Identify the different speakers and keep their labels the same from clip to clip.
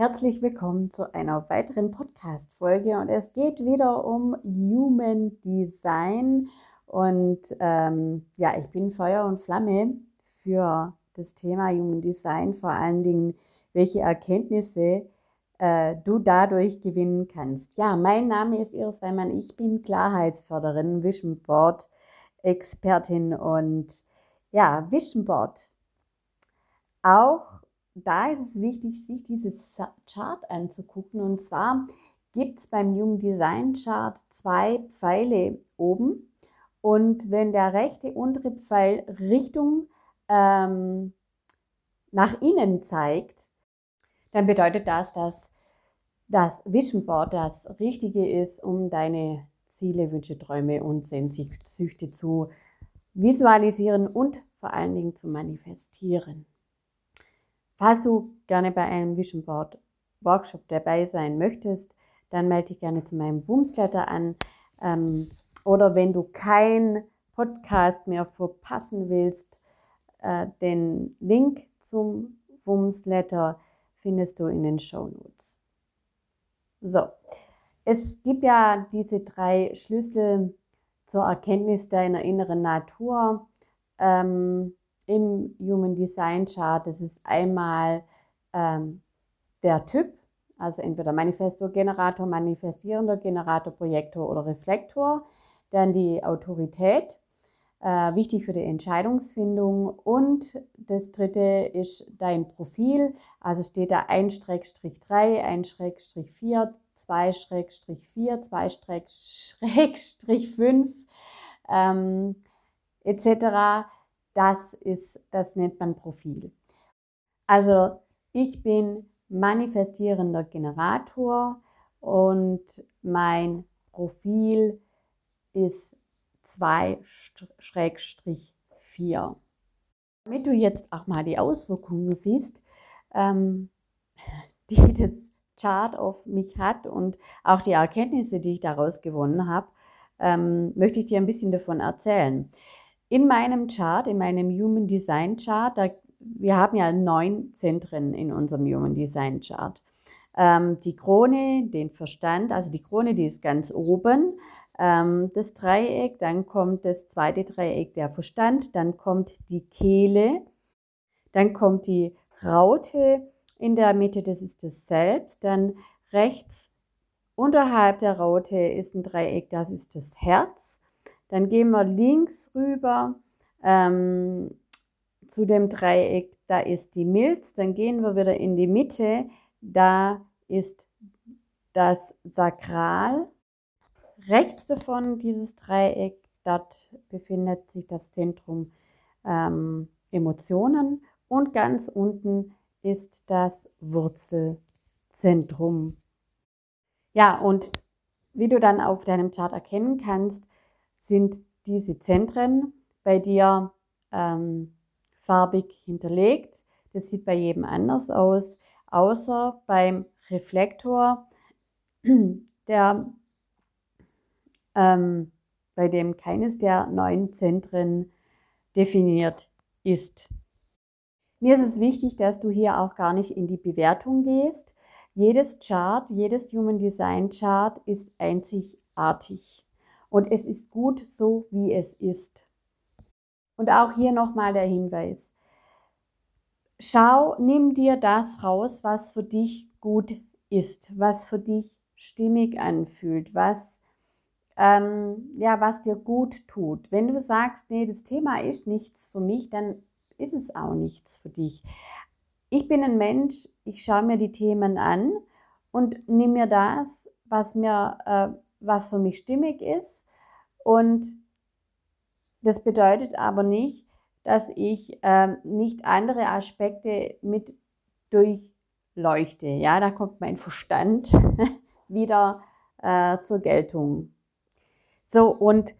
Speaker 1: Herzlich willkommen zu einer weiteren Podcast-Folge und es geht wieder um Human Design und ähm, ja, ich bin Feuer und Flamme für das Thema Human Design, vor allen Dingen, welche Erkenntnisse äh, du dadurch gewinnen kannst. Ja, mein Name ist Iris Weimann, ich bin Klarheitsförderin, Vision Board Expertin und ja, Vision Board. Auch da ist es wichtig, sich dieses Chart anzugucken. Und zwar gibt es beim Human Design Chart zwei Pfeile oben. Und wenn der rechte untere Pfeil Richtung ähm, nach innen zeigt, dann bedeutet das, dass das Vision Board das Richtige ist, um deine Ziele, Wünsche, Träume und Sehnsüchte zu visualisieren und vor allen Dingen zu manifestieren. Falls du gerne bei einem Vision Board Workshop dabei sein möchtest, dann melde dich gerne zu meinem Wumsletter an. Ähm, oder wenn du kein Podcast mehr verpassen willst, äh, den Link zum Wumsletter findest du in den Show Notes. So, es gibt ja diese drei Schlüssel zur Erkenntnis deiner inneren Natur. Ähm, im Human Design Chart. Das ist einmal ähm, der Typ, also entweder Manifestor, Generator, manifestierender Generator, Projektor oder Reflektor. Dann die Autorität, äh, wichtig für die Entscheidungsfindung. Und das dritte ist dein Profil, also steht da 1-3, 1-4, 2-4, 2-5 ähm, etc das ist, das nennt man Profil. Also ich bin manifestierender Generator und mein Profil ist 2-4. Damit du jetzt auch mal die Auswirkungen siehst, ähm, die das Chart auf mich hat und auch die Erkenntnisse, die ich daraus gewonnen habe, ähm, möchte ich dir ein bisschen davon erzählen. In meinem Chart, in meinem Human Design Chart, da, wir haben ja neun Zentren in unserem Human Design Chart. Ähm, die Krone, den Verstand, also die Krone, die ist ganz oben. Ähm, das Dreieck, dann kommt das zweite Dreieck, der Verstand, dann kommt die Kehle, dann kommt die Raute in der Mitte, das ist das Selbst, dann rechts unterhalb der Raute ist ein Dreieck, das ist das Herz. Dann gehen wir links rüber ähm, zu dem Dreieck, da ist die Milz. Dann gehen wir wieder in die Mitte, da ist das Sakral. Rechts davon dieses Dreieck, dort befindet sich das Zentrum ähm, Emotionen und ganz unten ist das Wurzelzentrum. Ja, und wie du dann auf deinem Chart erkennen kannst, sind diese Zentren bei dir ähm, farbig hinterlegt. Das sieht bei jedem anders aus, außer beim Reflektor, der ähm, bei dem keines der neun Zentren definiert ist. Mir ist es wichtig, dass du hier auch gar nicht in die Bewertung gehst. Jedes Chart, jedes Human Design Chart ist einzigartig. Und es ist gut so, wie es ist. Und auch hier nochmal der Hinweis. Schau, nimm dir das raus, was für dich gut ist, was für dich stimmig anfühlt, was, ähm, ja, was dir gut tut. Wenn du sagst, nee, das Thema ist nichts für mich, dann ist es auch nichts für dich. Ich bin ein Mensch, ich schaue mir die Themen an und nehme mir das, was mir äh, was für mich stimmig ist. Und das bedeutet aber nicht, dass ich ähm, nicht andere Aspekte mit durchleuchte. Ja, da kommt mein Verstand wieder äh, zur Geltung. So, und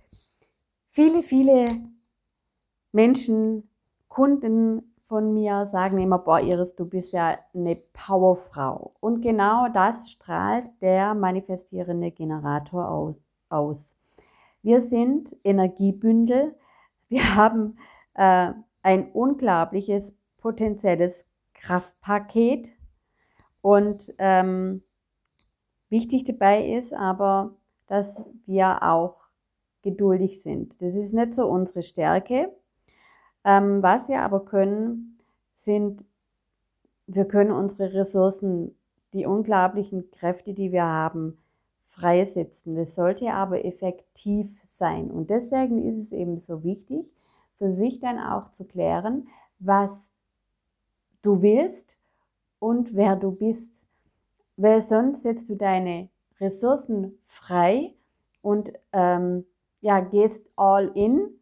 Speaker 1: viele, viele Menschen, Kunden von mir sagen immer, boah, Iris, du bist ja eine Powerfrau. Und genau das strahlt der manifestierende Generator aus. Wir sind Energiebündel. Wir haben äh, ein unglaubliches potenzielles Kraftpaket Und ähm, wichtig dabei ist aber, dass wir auch geduldig sind. Das ist nicht so unsere Stärke. Ähm, was wir aber können, sind, wir können unsere Ressourcen, die unglaublichen Kräfte, die wir haben, freisetzen. Das sollte aber effektiv sein. Und deswegen ist es eben so wichtig, für sich dann auch zu klären, was du willst und wer du bist. Weil sonst setzt du deine Ressourcen frei und ähm, ja, gehst all in,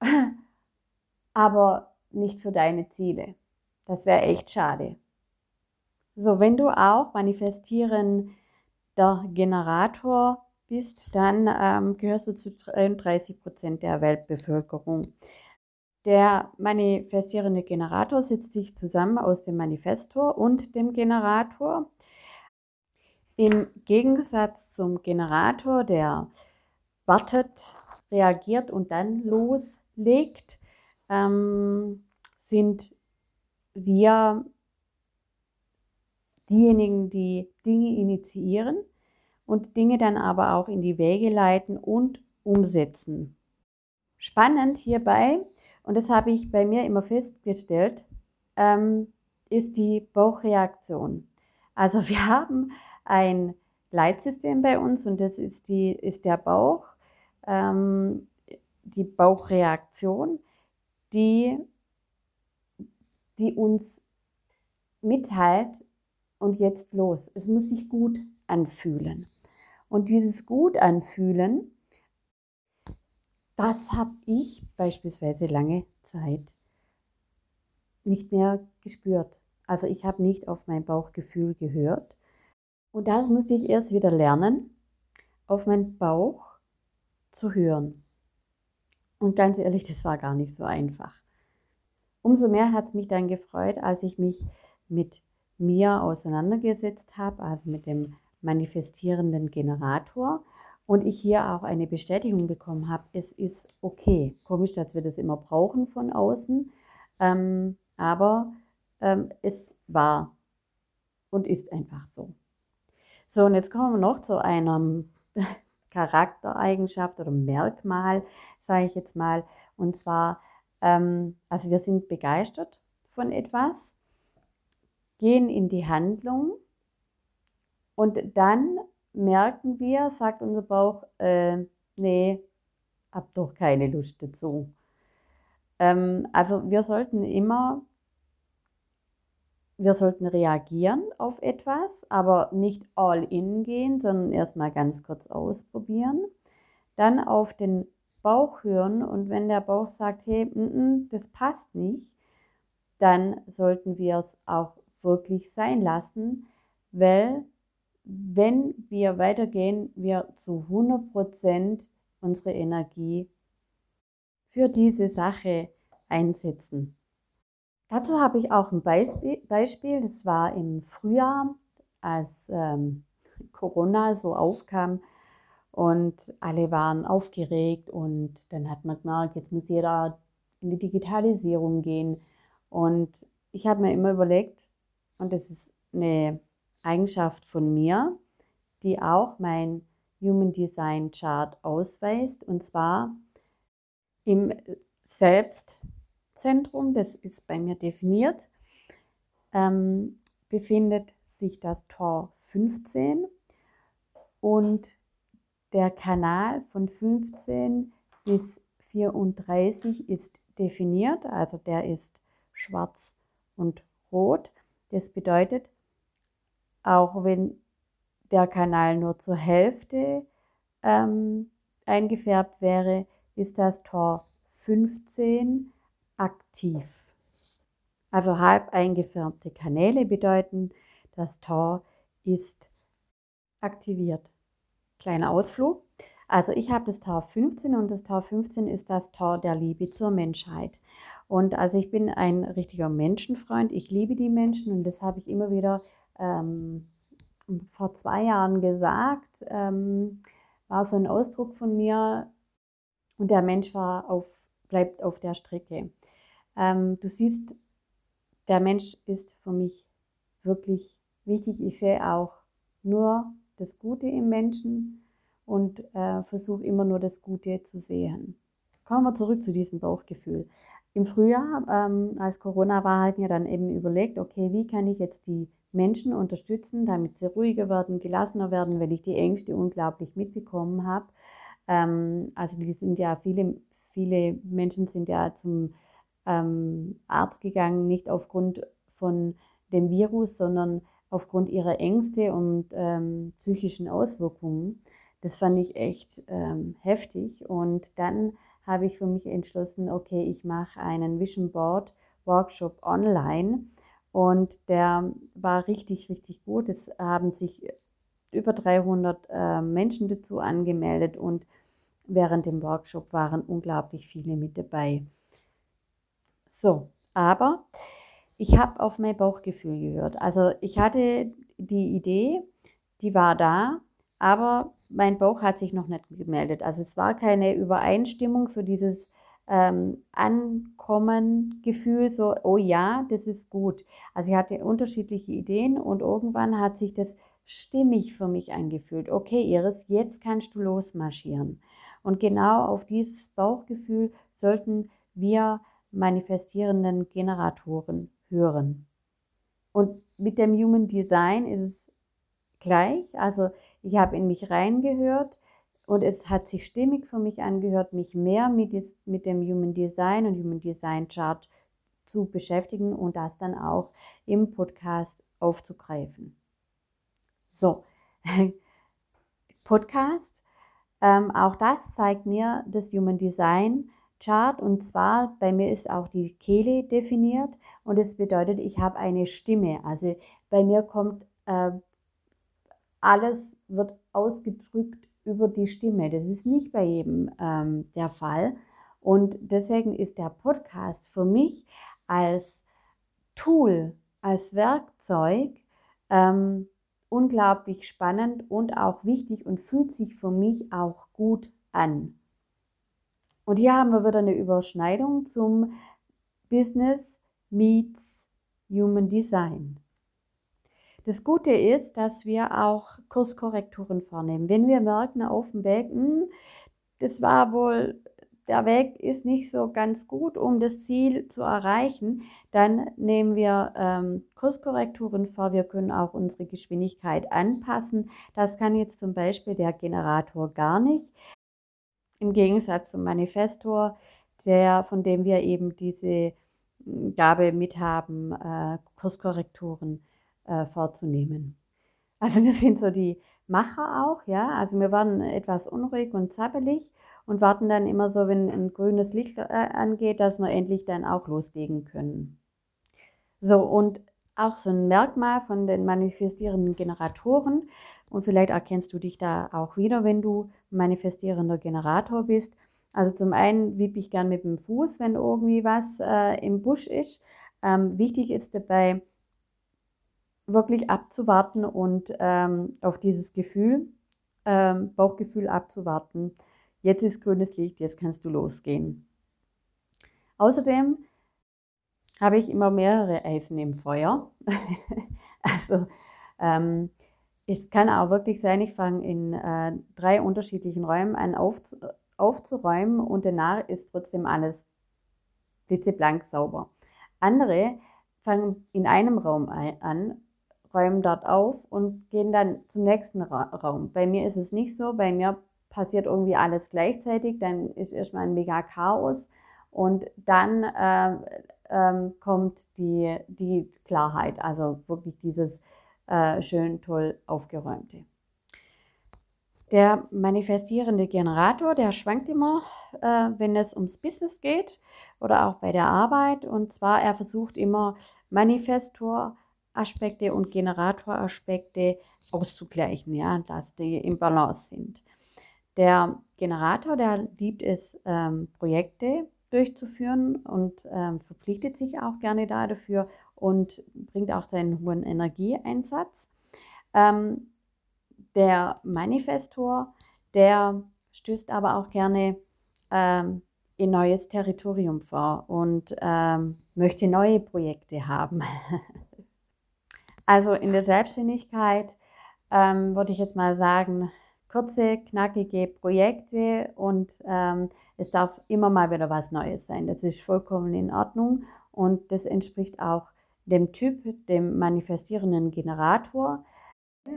Speaker 1: aber nicht für deine Ziele. Das wäre echt schade. So, wenn du auch manifestieren der Generator bist, dann ähm, gehörst du zu 33 Prozent der Weltbevölkerung. Der manifestierende Generator setzt sich zusammen aus dem Manifestor und dem Generator. Im Gegensatz zum Generator, der wartet, reagiert und dann loslegt, ähm, sind wir diejenigen, die Dinge initiieren und Dinge dann aber auch in die Wege leiten und umsetzen. Spannend hierbei, und das habe ich bei mir immer festgestellt, ähm, ist die Bauchreaktion. Also wir haben ein Leitsystem bei uns und das ist, die, ist der Bauch, ähm, die Bauchreaktion, die, die uns mitteilt, und jetzt los. Es muss sich gut anfühlen. Und dieses gut anfühlen, das habe ich beispielsweise lange Zeit nicht mehr gespürt. Also ich habe nicht auf mein Bauchgefühl gehört. Und das musste ich erst wieder lernen, auf meinen Bauch zu hören. Und ganz ehrlich, das war gar nicht so einfach. Umso mehr hat es mich dann gefreut, als ich mich mit mir auseinandergesetzt habe, also mit dem manifestierenden Generator und ich hier auch eine Bestätigung bekommen habe, es ist okay. Komisch, dass wir das immer brauchen von außen, ähm, aber ähm, es war und ist einfach so. So, und jetzt kommen wir noch zu einer Charaktereigenschaft oder Merkmal, sage ich jetzt mal. Und zwar, ähm, also wir sind begeistert von etwas gehen in die Handlung und dann merken wir, sagt unser Bauch, äh, nee, hab doch keine Lust dazu. Ähm, also wir sollten immer, wir sollten reagieren auf etwas, aber nicht all in gehen, sondern erstmal ganz kurz ausprobieren. Dann auf den Bauch hören und wenn der Bauch sagt, hey, m -m, das passt nicht, dann sollten wir es auch wirklich sein lassen, weil wenn wir weitergehen, wir zu 100% unsere Energie für diese Sache einsetzen. Dazu habe ich auch ein Beispiel, das war im Frühjahr, als ähm, Corona so aufkam und alle waren aufgeregt und dann hat man gemerkt, jetzt muss jeder in die Digitalisierung gehen. Und ich habe mir immer überlegt, und das ist eine Eigenschaft von mir, die auch mein Human Design Chart ausweist. Und zwar im Selbstzentrum, das ist bei mir definiert, ähm, befindet sich das Tor 15 und der Kanal von 15 bis 34 ist definiert, also der ist schwarz und rot. Das bedeutet, auch wenn der Kanal nur zur Hälfte ähm, eingefärbt wäre, ist das Tor 15 aktiv. Also halb eingefärbte Kanäle bedeuten, das Tor ist aktiviert. Kleiner Ausflug. Also ich habe das Tor 15 und das Tor 15 ist das Tor der Liebe zur Menschheit. Und also ich bin ein richtiger Menschenfreund. Ich liebe die Menschen und das habe ich immer wieder ähm, vor zwei Jahren gesagt. Ähm, war so ein Ausdruck von mir und der Mensch war auf, bleibt auf der Strecke. Ähm, du siehst, der Mensch ist für mich wirklich wichtig, ich sehe auch nur das Gute im Menschen und äh, versuche immer nur das Gute zu sehen. Kommen wir zurück zu diesem Bauchgefühl. Im Frühjahr, ähm, als Corona war, ich mir dann eben überlegt, okay, wie kann ich jetzt die Menschen unterstützen, damit sie ruhiger werden, gelassener werden, weil ich die Ängste unglaublich mitbekommen habe. Ähm, also die sind ja viele, viele Menschen sind ja zum ähm, Arzt gegangen, nicht aufgrund von dem Virus, sondern aufgrund ihrer Ängste und ähm, psychischen Auswirkungen. Das fand ich echt ähm, heftig. Und dann habe ich für mich entschlossen, okay, ich mache einen Vision Board Workshop online. Und der war richtig, richtig gut. Es haben sich über 300 äh, Menschen dazu angemeldet und während dem Workshop waren unglaublich viele mit dabei. So, aber ich habe auf mein Bauchgefühl gehört. Also ich hatte die Idee, die war da, aber mein Bauch hat sich noch nicht gemeldet. Also es war keine Übereinstimmung, so dieses ähm, Ankommen-Gefühl, so, oh ja, das ist gut. Also ich hatte unterschiedliche Ideen und irgendwann hat sich das stimmig für mich angefühlt. Okay, Iris, jetzt kannst du losmarschieren. Und genau auf dieses Bauchgefühl sollten wir manifestierenden Generatoren hören. Und mit dem Human Design ist es gleich. Also ich habe in mich reingehört und es hat sich stimmig für mich angehört, mich mehr mit, mit dem Human Design und Human Design Chart zu beschäftigen und das dann auch im Podcast aufzugreifen. So, Podcast, ähm, auch das zeigt mir das Human Design Chart und zwar bei mir ist auch die Kehle definiert und es bedeutet, ich habe eine Stimme. Also bei mir kommt äh, alles wird ausgedrückt über die Stimme. Das ist nicht bei jedem ähm, der Fall und deswegen ist der Podcast für mich als Tool, als Werkzeug ähm, unglaublich spannend und auch wichtig und fühlt sich für mich auch gut an. Und hier haben wir wieder eine Überschneidung zum Business meets Human Design. Das Gute ist, dass wir auch Kurskorrekturen vornehmen. Wenn wir merken auf dem Weg, das war wohl, der Weg ist nicht so ganz gut, um das Ziel zu erreichen, dann nehmen wir ähm, Kurskorrekturen vor. Wir können auch unsere Geschwindigkeit anpassen. Das kann jetzt zum Beispiel der Generator gar nicht. Im Gegensatz zum Manifestor, der, von dem wir eben diese hm, Gabe mithaben, äh, Kurskorrekturen äh, vorzunehmen. Also wir sind so die Macher auch, ja. Also wir waren etwas unruhig und zappelig und warten dann immer so, wenn ein grünes Licht äh, angeht, dass wir endlich dann auch loslegen können. So, und auch so ein Merkmal von den manifestierenden Generatoren, und vielleicht erkennst du dich da auch wieder, wenn du manifestierender Generator bist. Also zum einen wippe ich gern mit dem Fuß, wenn irgendwie was äh, im Busch ist. Ähm, wichtig ist dabei, wirklich abzuwarten und ähm, auf dieses Gefühl, ähm, Bauchgefühl abzuwarten. Jetzt ist grünes Licht, jetzt kannst du losgehen. Außerdem habe ich immer mehrere Eisen im Feuer. also ähm, es kann auch wirklich sein, ich fange in äh, drei unterschiedlichen Räumen an aufzu aufzuräumen und danach ist trotzdem alles blitzeblank sauber. Andere fangen in einem Raum an räumen dort auf und gehen dann zum nächsten Ra Raum. Bei mir ist es nicht so, bei mir passiert irgendwie alles gleichzeitig, dann ist erstmal ein mega Chaos und dann äh, äh, kommt die, die Klarheit, also wirklich dieses äh, schön toll aufgeräumte. Der manifestierende Generator, der schwankt immer, äh, wenn es ums Business geht oder auch bei der Arbeit. Und zwar, er versucht immer Manifestor Aspekte und Generatoraspekte auszugleichen, ja, dass die im Balance sind. Der Generator, der liebt es, ähm, Projekte durchzuführen und ähm, verpflichtet sich auch gerne da dafür und bringt auch seinen hohen Energieeinsatz. Ähm, der Manifestor, der stößt aber auch gerne ähm, in neues Territorium vor und ähm, möchte neue Projekte haben. Also in der Selbstständigkeit ähm, würde ich jetzt mal sagen, kurze, knackige Projekte und ähm, es darf immer mal wieder was Neues sein. Das ist vollkommen in Ordnung und das entspricht auch dem Typ, dem manifestierenden Generator.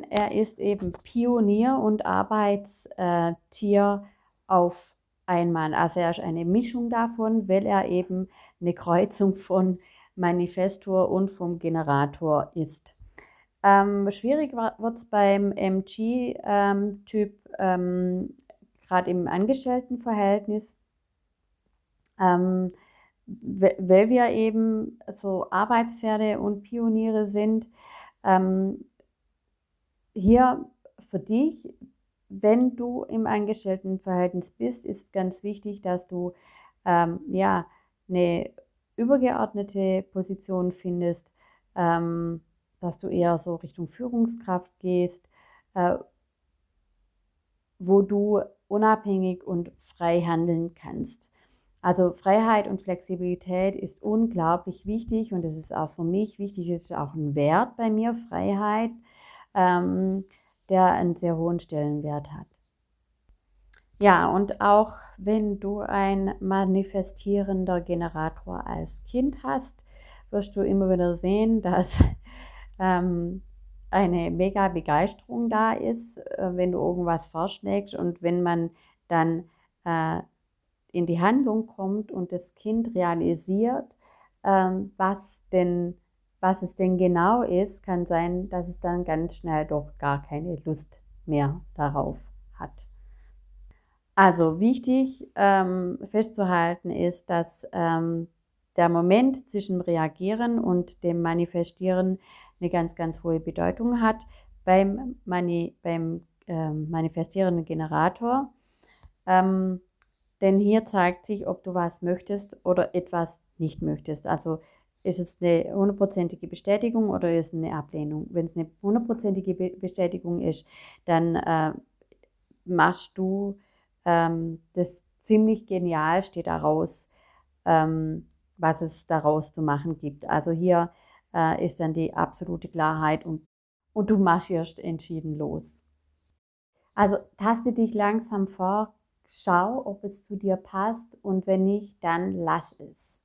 Speaker 1: Er ist eben Pionier und Arbeitstier auf einmal. Also er ist eine Mischung davon, weil er eben eine Kreuzung von Manifestor und vom Generator ist. Ähm, schwierig wird es beim MG-Typ, ähm, ähm, gerade im Angestelltenverhältnis, ähm, weil wir eben so Arbeitspferde und Pioniere sind. Ähm, hier für dich, wenn du im Angestelltenverhältnis bist, ist ganz wichtig, dass du ähm, ja eine übergeordnete Position findest, ähm, dass du eher so Richtung Führungskraft gehst, äh, wo du unabhängig und frei handeln kannst. Also Freiheit und Flexibilität ist unglaublich wichtig und es ist auch für mich wichtig, es ist auch ein Wert bei mir, Freiheit, ähm, der einen sehr hohen Stellenwert hat. Ja, und auch wenn du ein manifestierender Generator als Kind hast, wirst du immer wieder sehen, dass ähm, eine mega Begeisterung da ist, äh, wenn du irgendwas vorschlägst und wenn man dann äh, in die Handlung kommt und das Kind realisiert, ähm, was denn was es denn genau ist, kann sein, dass es dann ganz schnell doch gar keine Lust mehr darauf hat. Also wichtig ähm, festzuhalten ist, dass ähm, der Moment zwischen Reagieren und dem Manifestieren eine ganz, ganz hohe Bedeutung hat beim, Mani beim ähm, manifestierenden Generator. Ähm, denn hier zeigt sich, ob du was möchtest oder etwas nicht möchtest. Also ist es eine hundertprozentige Bestätigung oder ist es eine Ablehnung? Wenn es eine hundertprozentige Bestätigung ist, dann äh, machst du ähm, das ziemlich genial steht daraus, ähm, was es daraus zu machen gibt. Also hier äh, ist dann die absolute Klarheit und, und du marschierst entschieden los. Also taste dich langsam vor, schau, ob es zu dir passt und wenn nicht, dann lass es.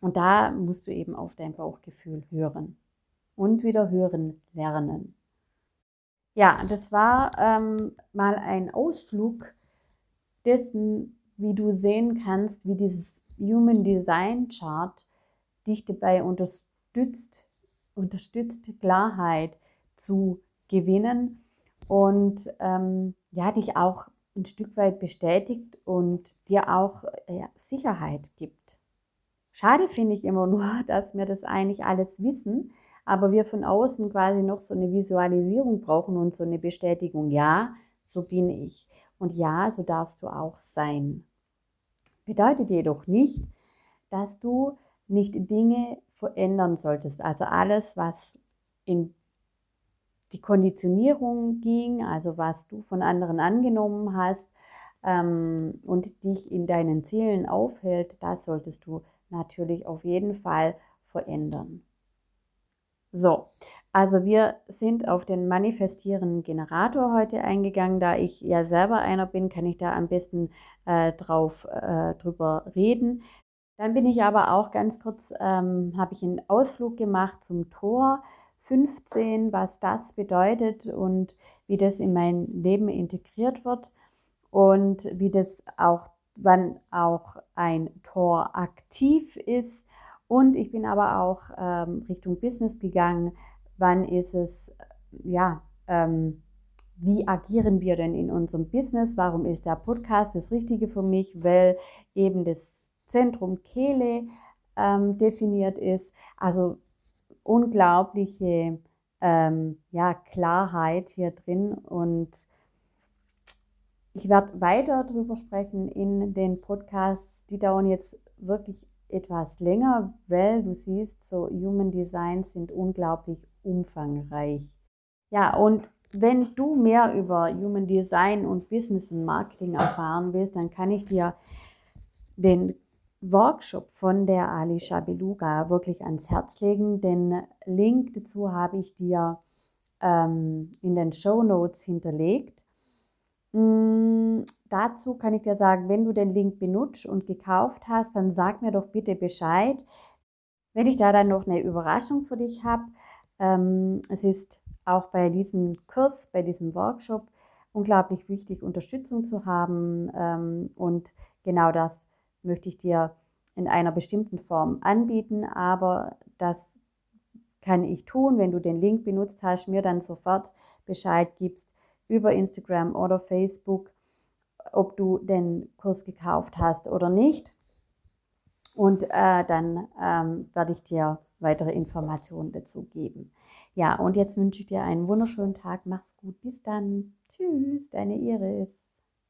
Speaker 1: Und da musst du eben auf dein Bauchgefühl hören und wieder hören lernen. Ja, das war ähm, mal ein Ausflug dessen, wie du sehen kannst, wie dieses Human Design Chart dich dabei unterstützt, unterstützt Klarheit zu gewinnen und ähm, ja, dich auch ein Stück weit bestätigt und dir auch äh, Sicherheit gibt. Schade finde ich immer nur, dass wir das eigentlich alles wissen, aber wir von außen quasi noch so eine Visualisierung brauchen und so eine Bestätigung. Ja, so bin ich. Und ja, so darfst du auch sein. Bedeutet jedoch nicht, dass du nicht Dinge verändern solltest. Also alles, was in die Konditionierung ging, also was du von anderen angenommen hast ähm, und dich in deinen Zielen aufhält, das solltest du natürlich auf jeden Fall verändern. So, also wir sind auf den manifestierenden Generator heute eingegangen. Da ich ja selber einer bin, kann ich da am besten äh, drauf äh, drüber reden. Dann bin ich aber auch ganz kurz, ähm, habe ich einen Ausflug gemacht zum Tor 15, was das bedeutet und wie das in mein Leben integriert wird und wie das auch, wann auch ein Tor aktiv ist. Und ich bin aber auch ähm, Richtung Business gegangen, wann ist es, ja, ähm, wie agieren wir denn in unserem Business? Warum ist der Podcast das Richtige für mich? Weil eben das Zentrum Kehle ähm, definiert ist. Also unglaubliche ähm, ja, Klarheit hier drin und ich werde weiter darüber sprechen in den Podcasts. Die dauern jetzt wirklich etwas länger, weil du siehst, so Human Design sind unglaublich umfangreich. Ja, und wenn du mehr über Human Design und Business Marketing erfahren willst, dann kann ich dir den Workshop von der Alicia Beluga wirklich ans Herz legen. Den Link dazu habe ich dir ähm, in den Show Notes hinterlegt. Mm, dazu kann ich dir sagen, wenn du den Link benutzt und gekauft hast, dann sag mir doch bitte Bescheid, wenn ich da dann noch eine Überraschung für dich habe. Ähm, es ist auch bei diesem Kurs, bei diesem Workshop unglaublich wichtig, Unterstützung zu haben. Ähm, und genau das möchte ich dir in einer bestimmten Form anbieten. Aber das kann ich tun, wenn du den Link benutzt hast, mir dann sofort Bescheid gibst über Instagram oder Facebook, ob du den Kurs gekauft hast oder nicht. Und äh, dann ähm, werde ich dir weitere Informationen dazu geben. Ja, und jetzt wünsche ich dir einen wunderschönen Tag. Mach's gut. Bis dann. Tschüss, deine Iris.